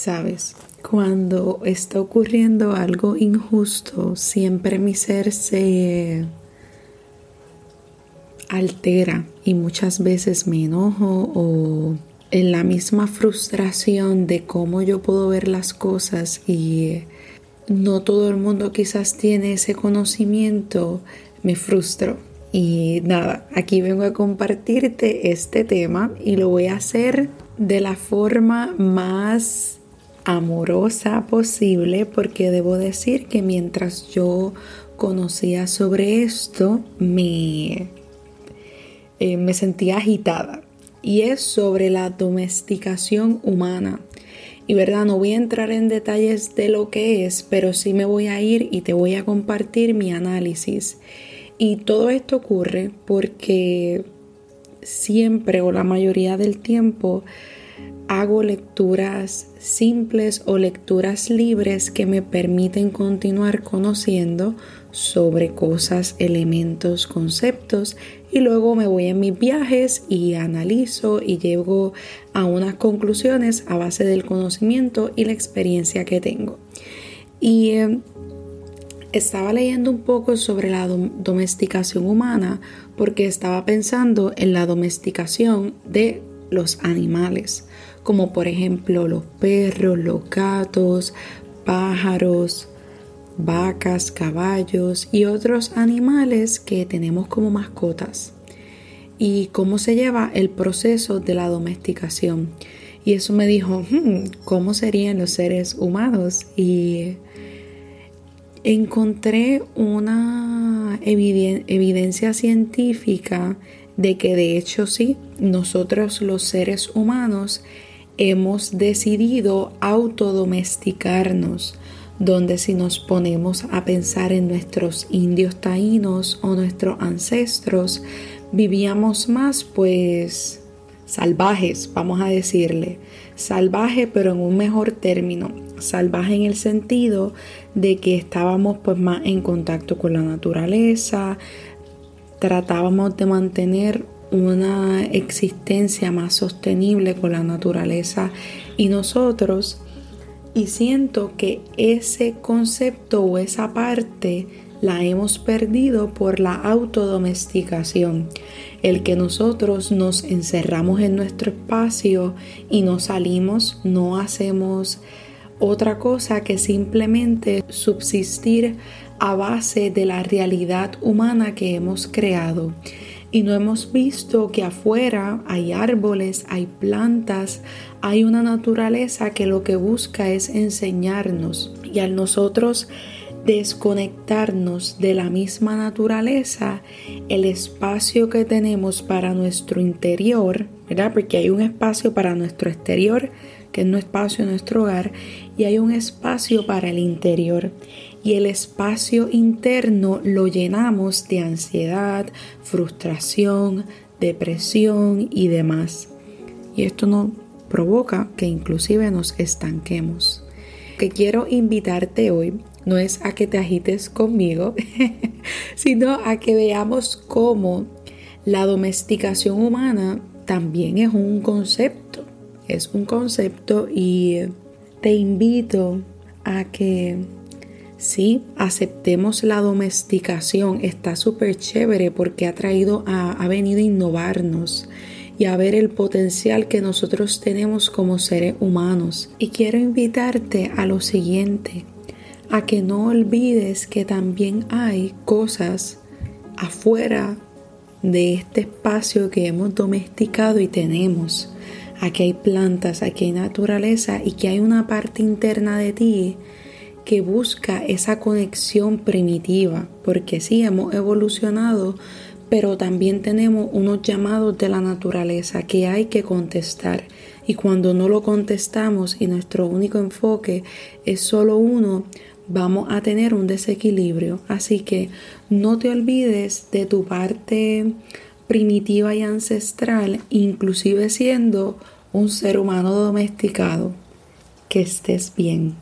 Sabes, cuando está ocurriendo algo injusto, siempre mi ser se altera y muchas veces me enojo o en la misma frustración de cómo yo puedo ver las cosas y no todo el mundo quizás tiene ese conocimiento, me frustro. Y nada, aquí vengo a compartirte este tema y lo voy a hacer de la forma más amorosa posible porque debo decir que mientras yo conocía sobre esto me, eh, me sentía agitada y es sobre la domesticación humana. Y verdad, no voy a entrar en detalles de lo que es, pero sí me voy a ir y te voy a compartir mi análisis. Y todo esto ocurre porque siempre o la mayoría del tiempo hago lecturas simples o lecturas libres que me permiten continuar conociendo sobre cosas, elementos, conceptos y luego me voy en mis viajes y analizo y llego a unas conclusiones a base del conocimiento y la experiencia que tengo. Y eh, estaba leyendo un poco sobre la domesticación humana porque estaba pensando en la domesticación de los animales, como por ejemplo los perros, los gatos, pájaros, vacas, caballos y otros animales que tenemos como mascotas y cómo se lleva el proceso de la domesticación. Y eso me dijo, hmm, ¿cómo serían los seres humanos? Y encontré una evidencia científica de que de hecho sí, nosotros los seres humanos hemos decidido autodomesticarnos donde si nos ponemos a pensar en nuestros indios taínos o nuestros ancestros, vivíamos más pues salvajes, vamos a decirle, salvaje pero en un mejor término, salvaje en el sentido de que estábamos pues más en contacto con la naturaleza, tratábamos de mantener una existencia más sostenible con la naturaleza y nosotros y siento que ese concepto o esa parte la hemos perdido por la autodomesticación, el que nosotros nos encerramos en nuestro espacio y no salimos, no hacemos otra cosa que simplemente subsistir a base de la realidad humana que hemos creado y no hemos visto que afuera hay árboles, hay plantas, hay una naturaleza que lo que busca es enseñarnos y al nosotros desconectarnos de la misma naturaleza, el espacio que tenemos para nuestro interior, ¿verdad? Porque hay un espacio para nuestro exterior, que es nuestro espacio, nuestro hogar, y hay un espacio para el interior y el espacio interno lo llenamos de ansiedad, frustración, depresión y demás. Y esto no provoca que inclusive nos estanquemos. Que quiero invitarte hoy no es a que te agites conmigo, sino a que veamos cómo la domesticación humana también es un concepto. Es un concepto y te invito a que Sí, aceptemos la domesticación, está súper chévere porque ha traído, a, ha venido a innovarnos y a ver el potencial que nosotros tenemos como seres humanos. Y quiero invitarte a lo siguiente, a que no olvides que también hay cosas afuera de este espacio que hemos domesticado y tenemos. Aquí hay plantas, aquí hay naturaleza y que hay una parte interna de ti que busca esa conexión primitiva, porque sí hemos evolucionado, pero también tenemos unos llamados de la naturaleza que hay que contestar. Y cuando no lo contestamos y nuestro único enfoque es solo uno, vamos a tener un desequilibrio. Así que no te olvides de tu parte primitiva y ancestral, inclusive siendo un ser humano domesticado. Que estés bien.